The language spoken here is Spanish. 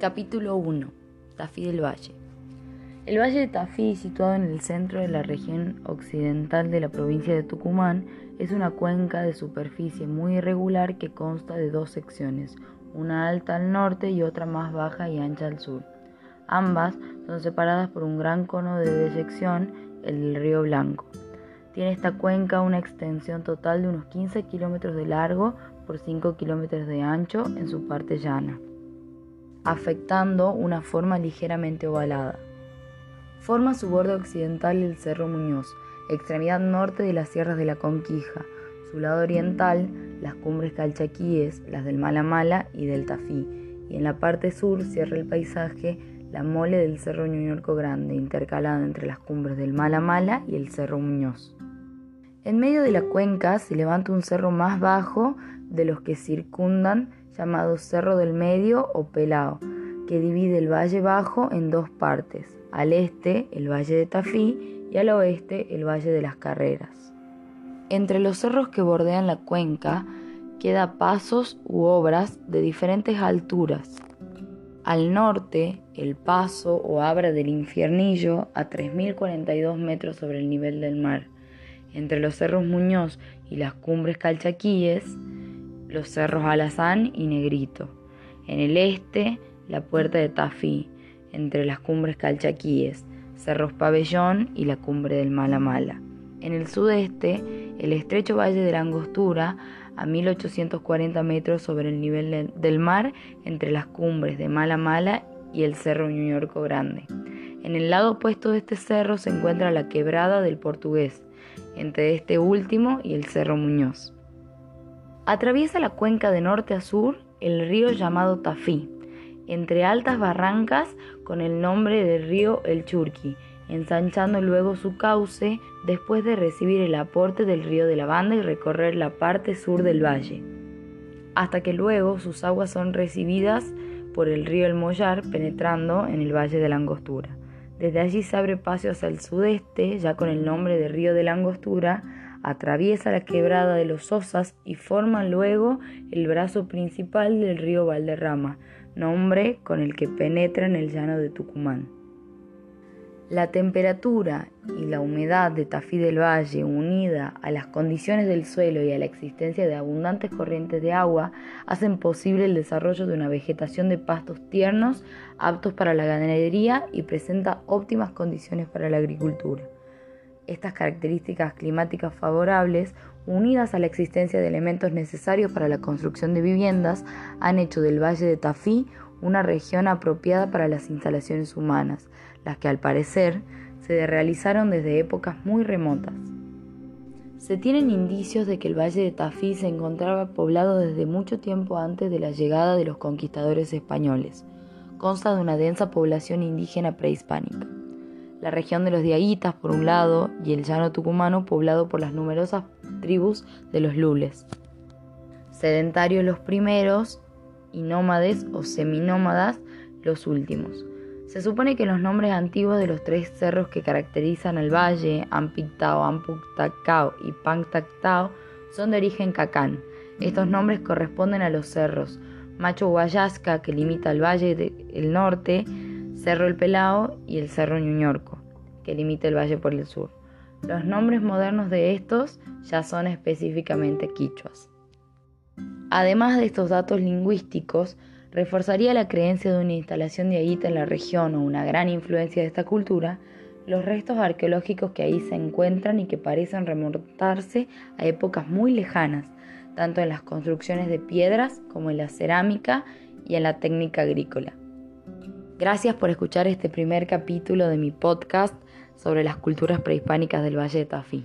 Capítulo 1. Tafí del Valle. El Valle de Tafí, situado en el centro de la región occidental de la provincia de Tucumán, es una cuenca de superficie muy irregular que consta de dos secciones, una alta al norte y otra más baja y ancha al sur. Ambas son separadas por un gran cono de deyección, el río Blanco. Tiene esta cuenca una extensión total de unos 15 kilómetros de largo por 5 kilómetros de ancho en su parte llana afectando una forma ligeramente ovalada. Forma su borde occidental el Cerro Muñoz, extremidad norte de las sierras de la Conquija, su lado oriental las cumbres calchaquíes, las del Malamala y del Tafí, y en la parte sur cierra el paisaje la mole del Cerro Ñuñorco Grande, intercalada entre las cumbres del Malamala y el Cerro Muñoz. En medio de la cuenca se levanta un cerro más bajo de los que circundan llamado Cerro del Medio o Pelao, que divide el Valle Bajo en dos partes, al este el Valle de Tafí y al oeste el Valle de las Carreras. Entre los cerros que bordean la cuenca queda pasos u obras de diferentes alturas. Al norte, el paso o abra del infiernillo a 3.042 metros sobre el nivel del mar. Entre los cerros Muñoz y las cumbres Calchaquíes, los cerros Alazán y Negrito. En el este, la puerta de Tafí, entre las cumbres Calchaquíes, cerros Pabellón y la cumbre del Mala Mala. En el sudeste, el estrecho valle de la Angostura, a 1840 metros sobre el nivel del mar, entre las cumbres de Mala Mala y el cerro Ñuñorco Grande. En el lado opuesto de este cerro se encuentra la quebrada del Portugués, entre este último y el cerro Muñoz. Atraviesa la cuenca de norte a sur el río llamado Tafí, entre altas barrancas con el nombre de río El Churqui, ensanchando luego su cauce después de recibir el aporte del río de la Banda y recorrer la parte sur del valle, hasta que luego sus aguas son recibidas por el río El Mollar penetrando en el valle de la Angostura. Desde allí se abre paso hacia el sudeste, ya con el nombre de río de la Angostura, atraviesa la quebrada de los Osas y forma luego el brazo principal del río Valderrama, nombre con el que penetra en el llano de Tucumán. La temperatura y la humedad de Tafí del Valle, unida a las condiciones del suelo y a la existencia de abundantes corrientes de agua, hacen posible el desarrollo de una vegetación de pastos tiernos aptos para la ganadería y presenta óptimas condiciones para la agricultura. Estas características climáticas favorables, unidas a la existencia de elementos necesarios para la construcción de viviendas, han hecho del Valle de Tafí una región apropiada para las instalaciones humanas, las que al parecer se realizaron desde épocas muy remotas. Se tienen indicios de que el Valle de Tafí se encontraba poblado desde mucho tiempo antes de la llegada de los conquistadores españoles. Consta de una densa población indígena prehispánica la región de los Diaguitas por un lado y el llano tucumano poblado por las numerosas tribus de los lules. Sedentarios los primeros y nómades o seminómadas los últimos. Se supone que los nombres antiguos de los tres cerros que caracterizan el valle, Ampictao, Ampuctacao y Panctactao, son de origen cacán. Estos nombres corresponden a los cerros Macho Guayasca, que limita el valle del norte, Cerro El Pelao y el Cerro Ñuñorco, que limita el valle por el sur. Los nombres modernos de estos ya son específicamente quichuas. Además de estos datos lingüísticos, reforzaría la creencia de una instalación de Aguita en la región o una gran influencia de esta cultura, los restos arqueológicos que ahí se encuentran y que parecen remontarse a épocas muy lejanas, tanto en las construcciones de piedras como en la cerámica y en la técnica agrícola. Gracias por escuchar este primer capítulo de mi podcast sobre las culturas prehispánicas del Valle de Tafí.